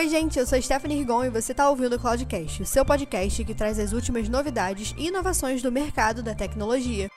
Oi, gente, eu sou Stephanie Rigon e você está ouvindo o Cloudcast, o seu podcast que traz as últimas novidades e inovações do mercado da tecnologia.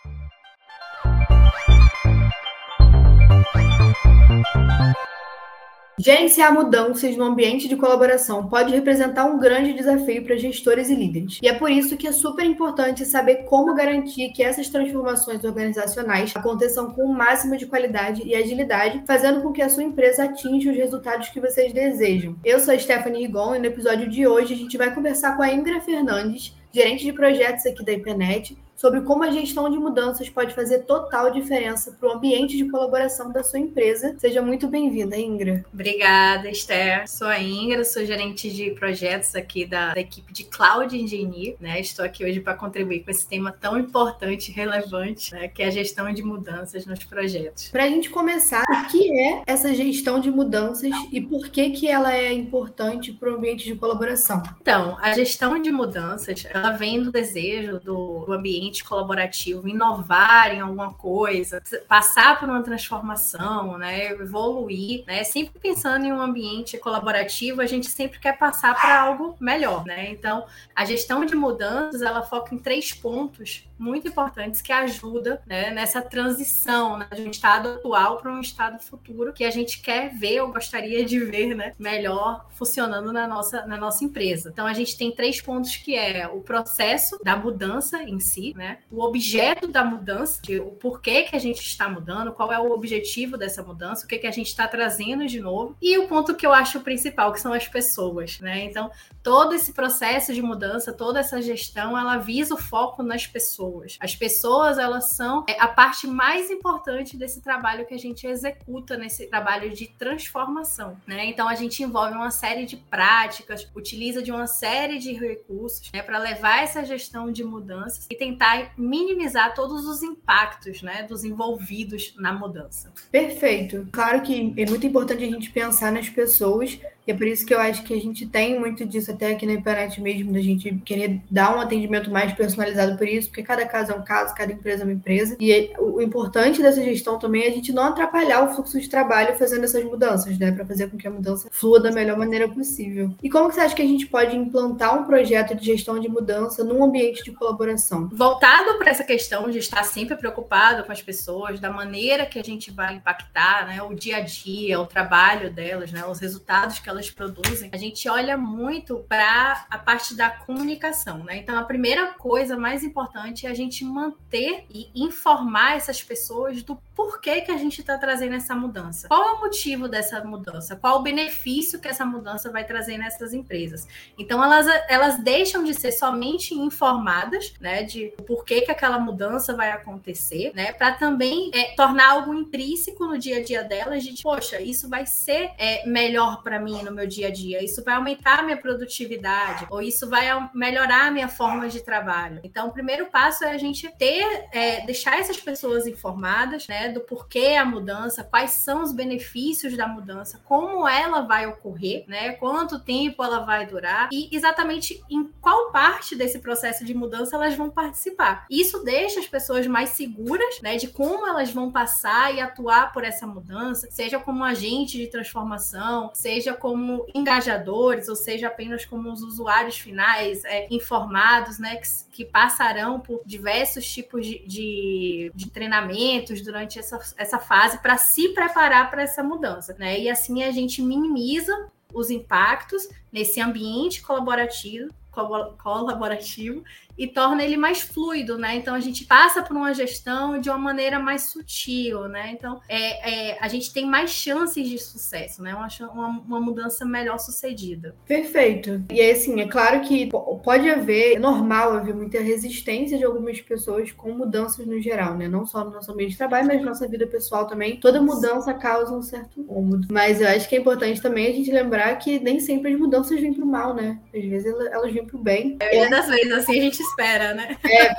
Gerenciar mudanças no ambiente de colaboração pode representar um grande desafio para gestores e líderes. E é por isso que é super importante saber como garantir que essas transformações organizacionais aconteçam com o máximo de qualidade e agilidade, fazendo com que a sua empresa atinja os resultados que vocês desejam. Eu sou a Stephanie Rigon e no episódio de hoje a gente vai conversar com a Ingra Fernandes, gerente de projetos aqui da IPNET, sobre como a gestão de mudanças pode fazer total diferença para o ambiente de colaboração da sua empresa. Seja muito bem-vinda, Ingra. Obrigada, Esther. Sou a Ingra, sou gerente de projetos aqui da, da equipe de Cloud Engineer. Né? Estou aqui hoje para contribuir com esse tema tão importante e relevante, né? que é a gestão de mudanças nos projetos. Para a gente começar, o que é essa gestão de mudanças e por que, que ela é importante para o ambiente de colaboração? Então, a gestão de mudanças, ela vem do desejo do, do ambiente ambiente colaborativo, inovar em alguma coisa, passar por uma transformação, né, evoluir, né, sempre pensando em um ambiente colaborativo, a gente sempre quer passar para algo melhor, né? Então, a gestão de mudanças, ela foca em três pontos muito importantes que ajudam né, nessa transição né, de um estado atual para um estado futuro que a gente quer ver ou gostaria de ver né, melhor funcionando na nossa, na nossa empresa. Então a gente tem três pontos que é o processo da mudança em si, né, o objeto da mudança, o porquê que a gente está mudando, qual é o objetivo dessa mudança, o que, que a gente está trazendo de novo, e o ponto que eu acho principal, que são as pessoas. Né? Então, todo esse processo de mudança, toda essa gestão, ela visa o foco nas pessoas. As pessoas, elas são é, a parte mais importante desse trabalho que a gente executa nesse trabalho de transformação, né? Então a gente envolve uma série de práticas, utiliza de uma série de recursos, né, para levar essa gestão de mudanças e tentar minimizar todos os impactos, né, dos envolvidos na mudança. Perfeito. Claro que é muito importante a gente pensar nas pessoas e é por isso que eu acho que a gente tem muito disso até aqui na internet mesmo, da gente querer dar um atendimento mais personalizado por isso, porque cada caso é um caso, cada empresa é uma empresa. E é, o importante dessa gestão também é a gente não atrapalhar o fluxo de trabalho fazendo essas mudanças, né? Para fazer com que a mudança flua da melhor maneira possível. E como que você acha que a gente pode implantar um projeto de gestão de mudança num ambiente de colaboração? Voltado para essa questão de estar sempre preocupado com as pessoas, da maneira que a gente vai impactar, né? O dia a dia, o trabalho delas, né? Os resultados que elas produzem, a gente olha muito para a parte da comunicação, né? Então, a primeira coisa mais importante é a gente manter e informar essas pessoas do porquê que a gente está trazendo essa mudança. Qual é o motivo dessa mudança? Qual o benefício que essa mudança vai trazer nessas empresas? Então, elas, elas deixam de ser somente informadas, né, de porquê que aquela mudança vai acontecer, né, para também é, tornar algo intrínseco no dia a dia delas, de, poxa, isso vai ser é, melhor para mim no meu dia a dia, isso vai aumentar a minha produtividade, ou isso vai melhorar a minha forma de trabalho. Então, o primeiro passo é a gente ter, é, deixar essas pessoas informadas, né, do porquê a mudança, quais são os benefícios da mudança, como ela vai ocorrer, né, quanto tempo ela vai durar e exatamente em qual parte desse processo de mudança elas vão participar. Isso deixa as pessoas mais seguras, né, de como elas vão passar e atuar por essa mudança, seja como agente de transformação, seja como como engajadores, ou seja, apenas como os usuários finais é, informados, né, que, que, passarão por diversos tipos de, de, de treinamentos durante essa, essa fase para se preparar para essa mudança, né? E assim a gente minimiza os impactos nesse ambiente colaborativo colaborativo e torna ele mais fluido, né? Então a gente passa por uma gestão de uma maneira mais sutil, né? Então é, é a gente tem mais chances de sucesso, né? Uma, uma, mudança melhor sucedida. Perfeito. E assim, é claro que pode haver, é normal haver muita resistência de algumas pessoas com mudanças no geral, né? Não só no nosso ambiente de trabalho, mas na nossa vida pessoal também. Toda mudança causa um certo incômodo. Mas eu acho que é importante também a gente lembrar que nem sempre as mudanças vêm para o mal, né? Às vezes elas vêm pouquinho pro bem. É, das vezes, assim a gente espera, né? É,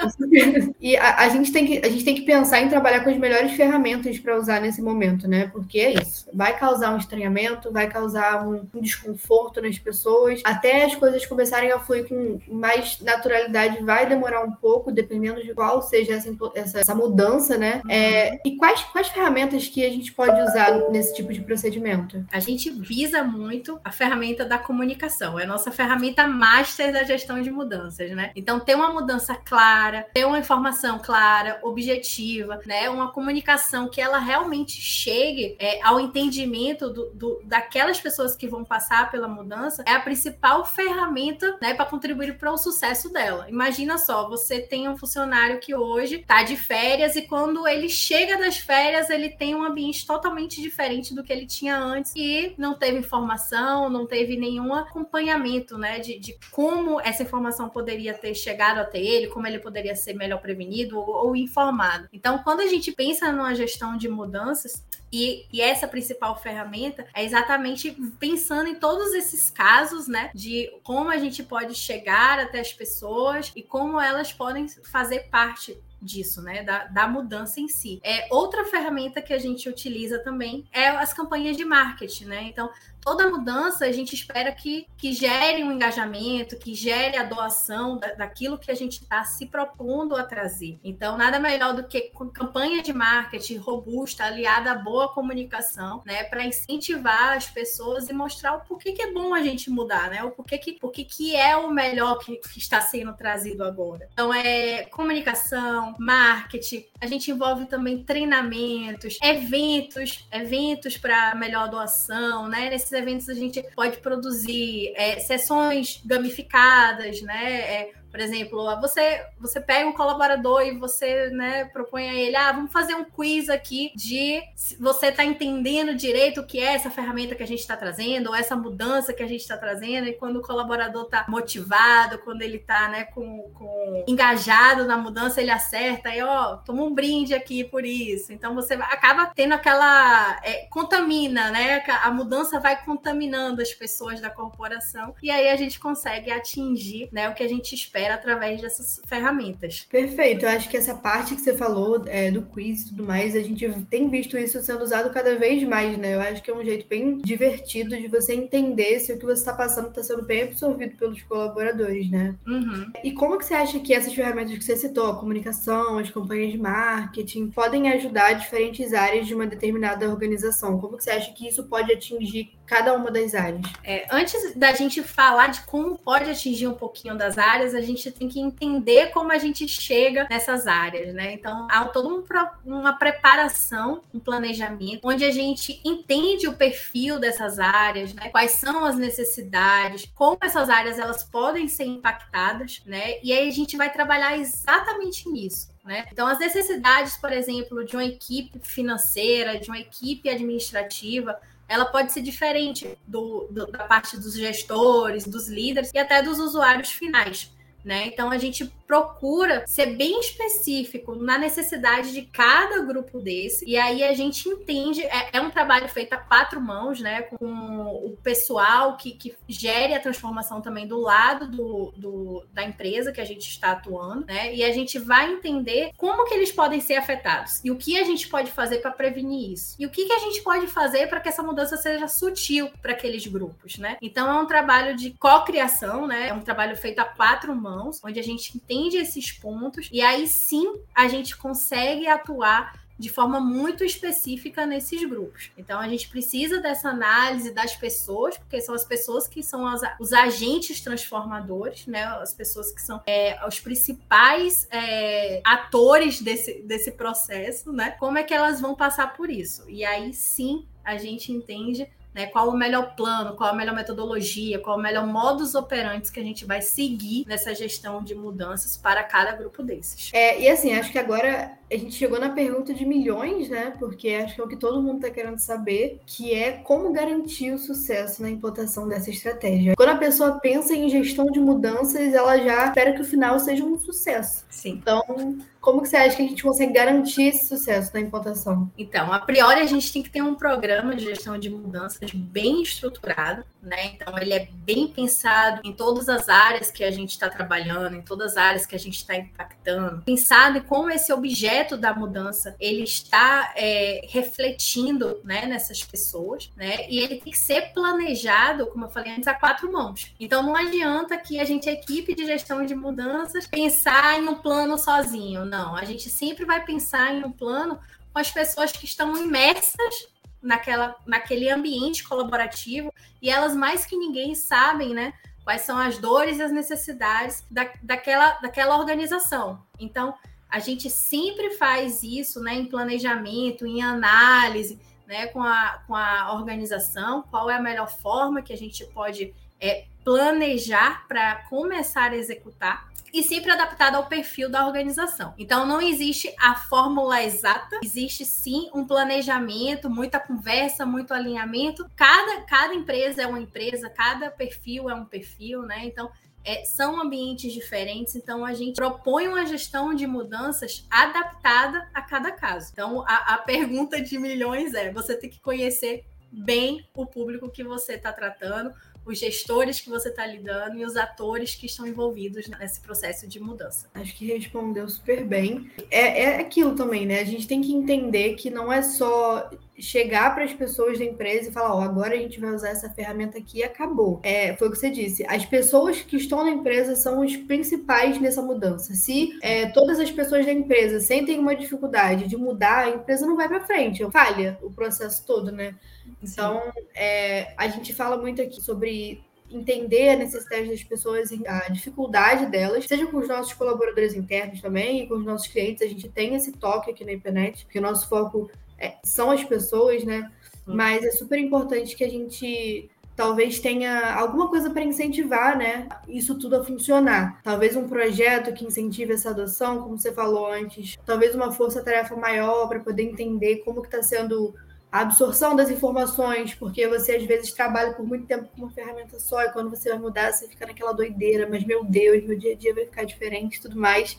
e a, a, gente tem que, a gente tem que pensar em trabalhar com as melhores ferramentas para usar nesse momento, né? Porque é isso. Vai causar um estranhamento, vai causar um, um desconforto nas pessoas. Até as coisas começarem a fluir com mais naturalidade, vai demorar um pouco, dependendo de qual seja essa, essa, essa mudança, né? É, e quais, quais ferramentas que a gente pode usar nesse tipo de procedimento? A gente visa muito a ferramenta da comunicação. É a nossa ferramenta master da gestão de mudanças, né? Então, ter uma mudança clara, ter uma informação clara, objetiva, né? Uma comunicação que ela realmente chegue é, ao entendimento do, do, daquelas pessoas que vão passar pela mudança é a principal ferramenta, né, para contribuir para o sucesso dela. Imagina só, você tem um funcionário que hoje está de férias e quando ele chega das férias, ele tem um ambiente totalmente diferente do que ele tinha antes e não teve informação, não teve nenhum acompanhamento, né, de, de como essa informação poderia ter chegado até ele, como ele poderia ser melhor prevenido ou, ou informado. Então, quando a gente pensa numa gestão de mudanças, e, e, essa principal ferramenta é exatamente pensando em todos esses casos, né? De como a gente pode chegar até as pessoas e como elas podem fazer parte disso, né? Da, da mudança em si. É, outra ferramenta que a gente utiliza também é as campanhas de marketing, né? Então, toda mudança a gente espera que, que gere um engajamento, que gere a doação da, daquilo que a gente está se propondo a trazer. Então, nada melhor do que campanha de marketing robusta, aliada à boa comunicação, né, para incentivar as pessoas e mostrar o porquê que é bom a gente mudar, né, o porquê que, porquê que é o melhor que, que está sendo trazido agora. Então, é comunicação, marketing, a gente envolve também treinamentos, eventos, eventos para melhor doação, né, eventos a gente pode produzir é, sessões gamificadas, né? É, por exemplo, você você pega um colaborador e você né, propõe a ele, ah, vamos fazer um quiz aqui de se você está entendendo direito o que é essa ferramenta que a gente está trazendo, ou essa mudança que a gente está trazendo, e quando o colaborador está motivado, quando ele está né, com, com, engajado na mudança, ele acerta, e ó, toma um brinde aqui por isso. Então você acaba tendo aquela. É, contamina, né? A mudança vai contaminando as pessoas da corporação, e aí a gente consegue atingir né, o que a gente espera através dessas ferramentas. Perfeito. Eu acho que essa parte que você falou é, do quiz e tudo mais, a gente tem visto isso sendo usado cada vez mais, né? Eu acho que é um jeito bem divertido de você entender se o que você está passando está sendo bem absorvido pelos colaboradores, né? Uhum. E como que você acha que essas ferramentas que você citou, a comunicação, as campanhas de marketing, podem ajudar diferentes áreas de uma determinada organização? Como que você acha que isso pode atingir cada uma das áreas? É, antes da gente falar de como pode atingir um pouquinho das áreas, a gente tem que entender como a gente chega nessas áreas, né? Então, há toda um, uma preparação, um planejamento, onde a gente entende o perfil dessas áreas, né? Quais são as necessidades, como essas áreas elas podem ser impactadas, né? E aí a gente vai trabalhar exatamente nisso. Né? Então, as necessidades, por exemplo, de uma equipe financeira, de uma equipe administrativa, ela pode ser diferente do, do, da parte dos gestores, dos líderes e até dos usuários finais. Né? Então a gente procura ser bem específico na necessidade de cada grupo desse, e aí a gente entende, é, é um trabalho feito a quatro mãos, né? Com o pessoal que, que gere a transformação também do lado do, do, da empresa que a gente está atuando, né? E a gente vai entender como que eles podem ser afetados e o que a gente pode fazer para prevenir isso. E o que, que a gente pode fazer para que essa mudança seja sutil para aqueles grupos, né? Então é um trabalho de co-criação, né? É um trabalho feito a quatro mãos, onde a gente entende entende esses pontos e aí sim a gente consegue atuar de forma muito específica nesses grupos. Então a gente precisa dessa análise das pessoas, porque são as pessoas que são as, os agentes transformadores, né? As pessoas que são é, os principais é, atores desse, desse processo, né? Como é que elas vão passar por isso? E aí sim a gente entende né? Qual o melhor plano, qual a melhor metodologia, qual o melhor modus operandi que a gente vai seguir nessa gestão de mudanças para cada grupo desses. É, e assim, acho que agora a gente chegou na pergunta de milhões, né? Porque acho que é o que todo mundo está querendo saber, que é como garantir o sucesso na implantação dessa estratégia. Quando a pessoa pensa em gestão de mudanças, ela já espera que o final seja um sucesso. Sim. Então, como que você acha que a gente consegue garantir esse sucesso na implantação? Então, a priori a gente tem que ter um programa de gestão de mudanças bem estruturado, né? Então, ele é bem pensado em todas as áreas que a gente está trabalhando, em todas as áreas que a gente está impactando, pensado em como esse objeto da mudança ele está é, refletindo, né, nessas pessoas, né? E ele tem que ser planejado, como eu falei antes, a quatro mãos. Então, não adianta que a gente, equipe de gestão de mudanças, pensar em um plano sozinho não, a gente sempre vai pensar em um plano com as pessoas que estão imersas naquela, naquele ambiente colaborativo e elas mais que ninguém sabem, né? Quais são as dores e as necessidades da, daquela, daquela organização. Então, a gente sempre faz isso né, em planejamento, em análise, né, com, a, com a organização, qual é a melhor forma que a gente pode é, planejar para começar a executar e sempre adaptado ao perfil da organização. Então, não existe a fórmula exata, existe sim um planejamento, muita conversa, muito alinhamento. Cada, cada empresa é uma empresa, cada perfil é um perfil, né? Então, é, são ambientes diferentes, então a gente propõe uma gestão de mudanças adaptada a cada caso. Então, a, a pergunta de milhões é: você tem que conhecer bem o público que você está tratando, os gestores que você está lidando e os atores que estão envolvidos nesse processo de mudança. Acho que respondeu super bem. É, é aquilo também, né? A gente tem que entender que não é só chegar para as pessoas da empresa e falar, ó, oh, agora a gente vai usar essa ferramenta aqui e acabou. É, foi o que você disse. As pessoas que estão na empresa são os principais nessa mudança. Se é, todas as pessoas da empresa sentem uma dificuldade de mudar, a empresa não vai para frente, falha o processo todo, né? Então, é, a gente fala muito aqui sobre entender a necessidade das pessoas, a dificuldade delas, seja com os nossos colaboradores internos também e com os nossos clientes. A gente tem esse toque aqui na internet, porque o nosso foco é, são as pessoas, né? Mas é super importante que a gente talvez tenha alguma coisa para incentivar, né? Isso tudo a funcionar. Talvez um projeto que incentive essa adoção, como você falou antes. Talvez uma força-tarefa maior para poder entender como que está sendo a absorção das informações, porque você às vezes trabalha por muito tempo com uma ferramenta só e quando você vai mudar, você fica naquela doideira, mas meu Deus, meu dia a dia vai ficar diferente e tudo mais.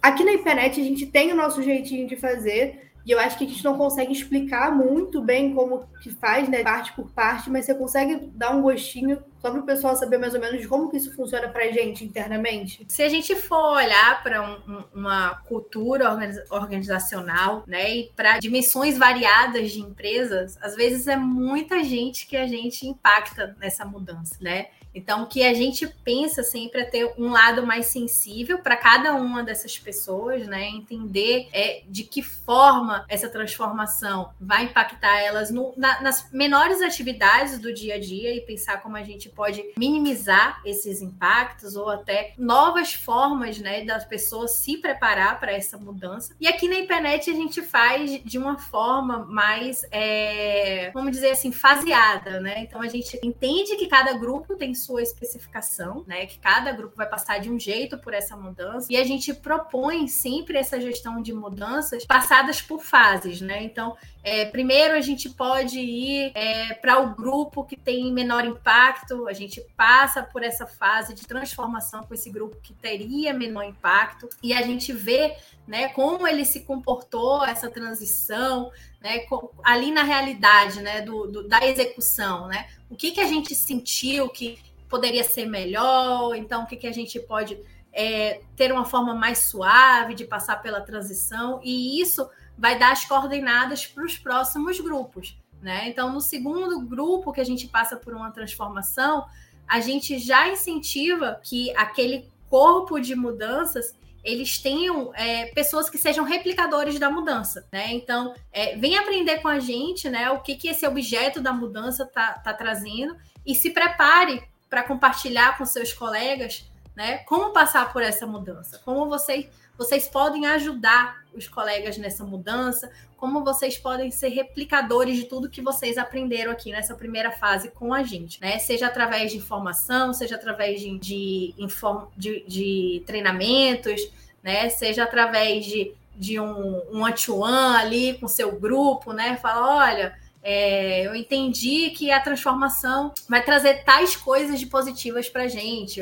Aqui na internet a gente tem o nosso jeitinho de fazer, e eu acho que a gente não consegue explicar muito bem como que faz, né, parte por parte, mas você consegue dar um gostinho só para o pessoal saber mais ou menos como que isso funciona para a gente internamente? Se a gente for olhar para um, uma cultura organizacional, né, e para dimensões variadas de empresas, às vezes é muita gente que a gente impacta nessa mudança, né? Então, o que a gente pensa sempre é ter um lado mais sensível para cada uma dessas pessoas, né? Entender é, de que forma essa transformação vai impactar elas no, na, nas menores atividades do dia a dia e pensar como a gente pode minimizar esses impactos ou até novas formas, né, das pessoas se preparar para essa mudança. E aqui na internet a gente faz de uma forma mais, é, vamos dizer assim, faseada, né? Então a gente entende que cada grupo tem sua especificação, né? Que cada grupo vai passar de um jeito por essa mudança e a gente propõe sempre essa gestão de mudanças passadas por fases, né? Então, é, primeiro a gente pode ir é, para o grupo que tem menor impacto, a gente passa por essa fase de transformação com esse grupo que teria menor impacto e a gente vê né, como ele se comportou essa transição, né, ali na realidade, né, do, do, da execução, né, o que que a gente sentiu que poderia ser melhor, então o que, que a gente pode é, ter uma forma mais suave de passar pela transição, e isso vai dar as coordenadas para os próximos grupos. Né? Então, no segundo grupo que a gente passa por uma transformação, a gente já incentiva que aquele corpo de mudanças eles tenham é, pessoas que sejam replicadores da mudança, né? Então, é, vem aprender com a gente, né? O que, que esse objeto da mudança tá, tá trazendo e se prepare para compartilhar com seus colegas, né? Como passar por essa mudança? Como vocês vocês podem ajudar os colegas nessa mudança? Como vocês podem ser replicadores de tudo que vocês aprenderam aqui nessa primeira fase com a gente, né? Seja através de informação, seja através de, de, de, de treinamentos, né? Seja através de de um, um one-to-one ali com seu grupo, né? Fala, olha, é, eu entendi que a transformação vai trazer tais coisas de positivas para a gente.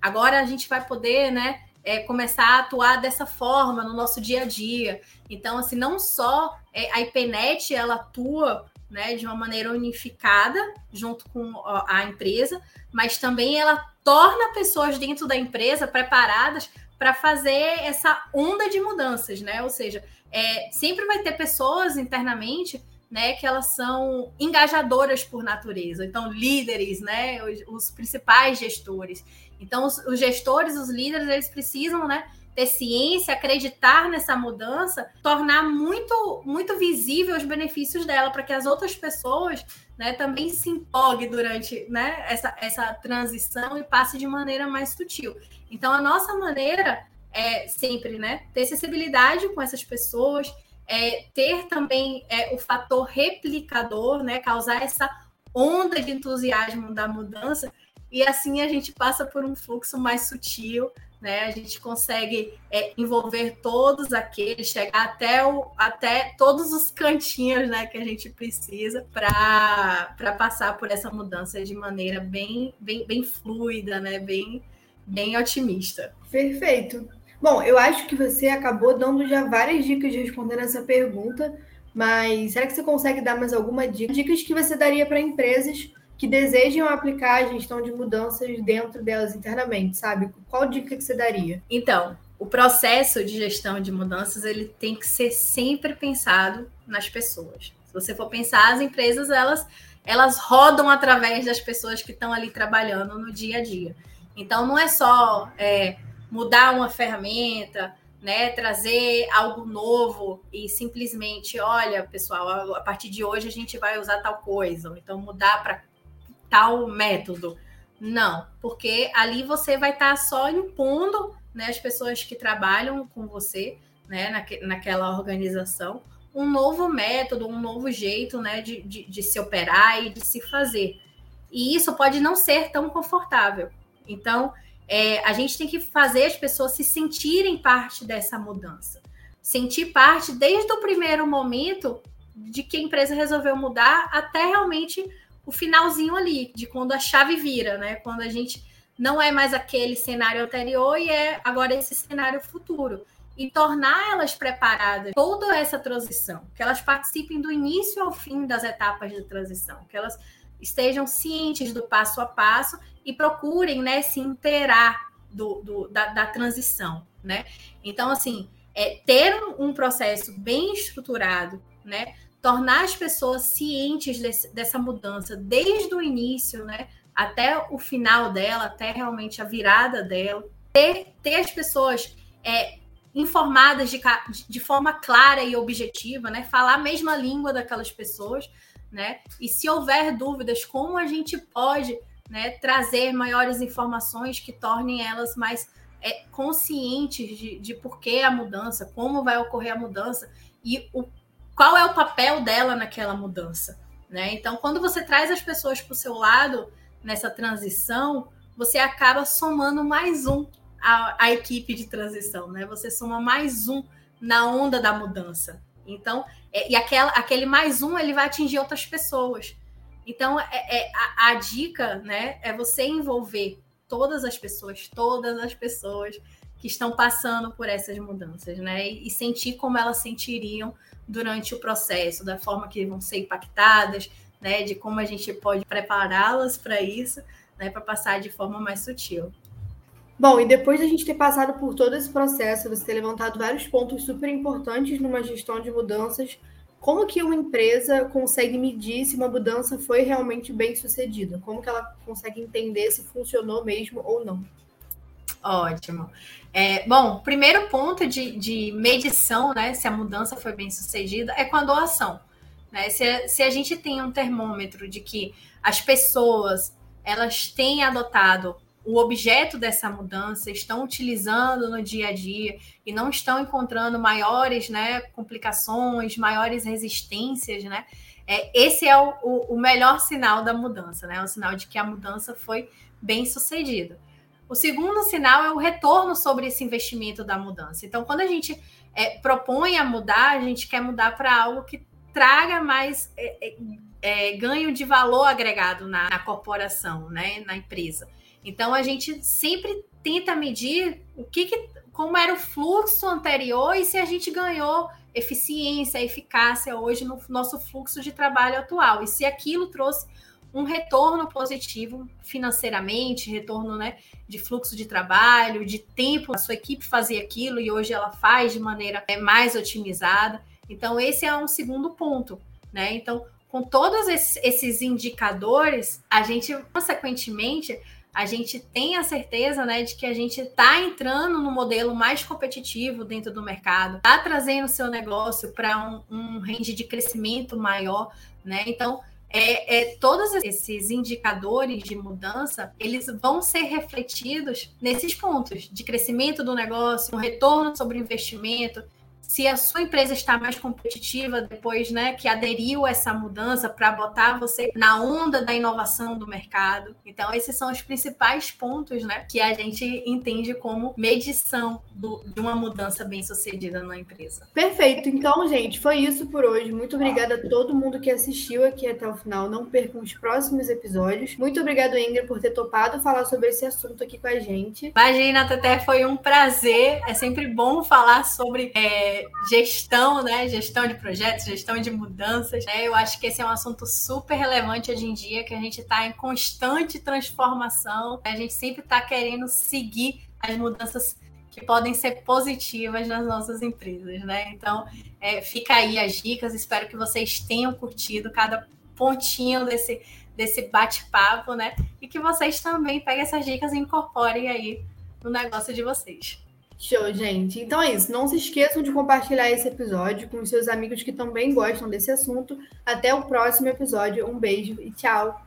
Agora a gente vai poder, né? É, começar a atuar dessa forma no nosso dia a dia. Então, assim, não só é, a IPNET ela atua né, de uma maneira unificada junto com a empresa, mas também ela torna pessoas dentro da empresa preparadas para fazer essa onda de mudanças, né? Ou seja, é, sempre vai ter pessoas internamente né, que elas são engajadoras por natureza, então líderes, né, os, os principais gestores. Então os, os, gestores, os líderes, eles precisam, né, ter ciência, acreditar nessa mudança, tornar muito muito visível os benefícios dela para que as outras pessoas, né, também se empolguem durante, né, essa essa transição e passe de maneira mais sutil. Então a nossa maneira é sempre, né, ter sensibilidade com essas pessoas é, ter também é, o fator replicador, né, causar essa onda de entusiasmo da mudança, e assim a gente passa por um fluxo mais sutil, né? A gente consegue é, envolver todos aqueles, chegar até, o, até todos os cantinhos né, que a gente precisa para passar por essa mudança de maneira bem, bem, bem fluida, né? bem, bem otimista. Perfeito. Bom, eu acho que você acabou dando já várias dicas de responder essa pergunta, mas será que você consegue dar mais alguma dica? Dicas que você daria para empresas que desejam aplicar a gestão de mudanças dentro delas internamente, sabe? Qual dica que você daria? Então, o processo de gestão de mudanças ele tem que ser sempre pensado nas pessoas. Se você for pensar, as empresas elas elas rodam através das pessoas que estão ali trabalhando no dia a dia. Então, não é só é, mudar uma ferramenta, né, trazer algo novo e simplesmente, olha, pessoal, a partir de hoje a gente vai usar tal coisa, então mudar para tal método. Não, porque ali você vai estar tá só impondo né, as pessoas que trabalham com você, né, naque, naquela organização, um novo método, um novo jeito né, de, de, de se operar e de se fazer. E isso pode não ser tão confortável. Então, é, a gente tem que fazer as pessoas se sentirem parte dessa mudança. Sentir parte desde o primeiro momento de que a empresa resolveu mudar até realmente o finalzinho ali, de quando a chave vira, né? Quando a gente não é mais aquele cenário anterior e é agora esse cenário futuro. E tornar elas preparadas toda essa transição, que elas participem do início ao fim das etapas de transição, que elas estejam cientes do passo a passo e procurem né, se inteirar do, do da, da, transição. Né? Então, assim, é, ter um, processo bem estruturado, né, tornar as pessoas cientes desse, dessa mudança desde o início né, até o final dela, até realmente a virada dela, ter, ter as pessoas é, informadas de, de forma clara e objetiva, né, falar a mesma língua daquelas pessoas né? E se houver dúvidas, como a gente pode né, trazer maiores informações que tornem elas mais é, conscientes de, de por que a mudança, como vai ocorrer a mudança e o, qual é o papel dela naquela mudança. Né? Então, quando você traz as pessoas para o seu lado nessa transição, você acaba somando mais um à, à equipe de transição, né? Você soma mais um na onda da mudança. Então, é, e aquela, aquele mais um ele vai atingir outras pessoas. Então, é, é a, a, dica né, é você envolver todas as pessoas, todas as pessoas que estão passando por essas mudanças, né? E, e sentir como elas sentiriam durante o processo, da forma que vão ser impactadas, né? De como a gente pode prepará-las para isso, né? Para passar de forma mais sutil. Bom, e depois da gente ter passado por todo esse processo, você ter levantado vários pontos super importantes numa gestão de mudanças, como que uma empresa consegue medir se uma mudança foi realmente bem sucedida? Como que ela consegue entender se funcionou mesmo ou não? Ótimo. É, bom, primeiro ponto de, de medição, né, se a mudança foi bem sucedida, é com a doação. Né? Se, se a gente tem um termômetro de que as pessoas elas têm adotado o objeto dessa mudança, estão utilizando no dia a dia e não estão encontrando maiores né, complicações, maiores resistências, né? É, esse é o, o, o melhor sinal da mudança, né? O sinal de que a mudança foi bem sucedida. O segundo sinal é o retorno sobre esse investimento da mudança. Então, quando a gente é, propõe a mudar, a gente quer mudar para algo que traga mais é, é, ganho de valor agregado na, na corporação, né, na empresa. Então a gente sempre tenta medir o que, que, como era o fluxo anterior e se a gente ganhou eficiência, eficácia hoje no nosso fluxo de trabalho atual e se aquilo trouxe um retorno positivo financeiramente, retorno né, de fluxo de trabalho, de tempo, a sua equipe fazia aquilo e hoje ela faz de maneira é, mais otimizada. Então, esse é um segundo ponto. Né? Então, com todos esses indicadores, a gente, consequentemente, a gente tem a certeza né, de que a gente está entrando no modelo mais competitivo dentro do mercado, está trazendo o seu negócio para um, um range de crescimento maior. Né? Então, é, é, todos esses indicadores de mudança, eles vão ser refletidos nesses pontos de crescimento do negócio, um retorno sobre investimento, se a sua empresa está mais competitiva depois, né, que aderiu a essa mudança para botar você na onda da inovação do mercado. Então, esses são os principais pontos, né, que a gente entende como medição do, de uma mudança bem sucedida na empresa. Perfeito. Então, gente, foi isso por hoje. Muito obrigada a todo mundo que assistiu aqui até o final. Não percam os próximos episódios. Muito obrigado, Ingrid, por ter topado falar sobre esse assunto aqui com a gente. Imagina, até foi um prazer. É sempre bom falar sobre gestão, né? Gestão de projetos, gestão de mudanças. Né? Eu acho que esse é um assunto super relevante hoje em dia, que a gente está em constante transformação. A gente sempre está querendo seguir as mudanças que podem ser positivas nas nossas empresas, né? Então, é, fica aí as dicas. Espero que vocês tenham curtido cada pontinho desse, desse bate-papo, né? E que vocês também peguem essas dicas e incorporem aí no negócio de vocês. Show, gente. Então é isso. Não se esqueçam de compartilhar esse episódio com seus amigos que também gostam desse assunto. Até o próximo episódio. Um beijo e tchau.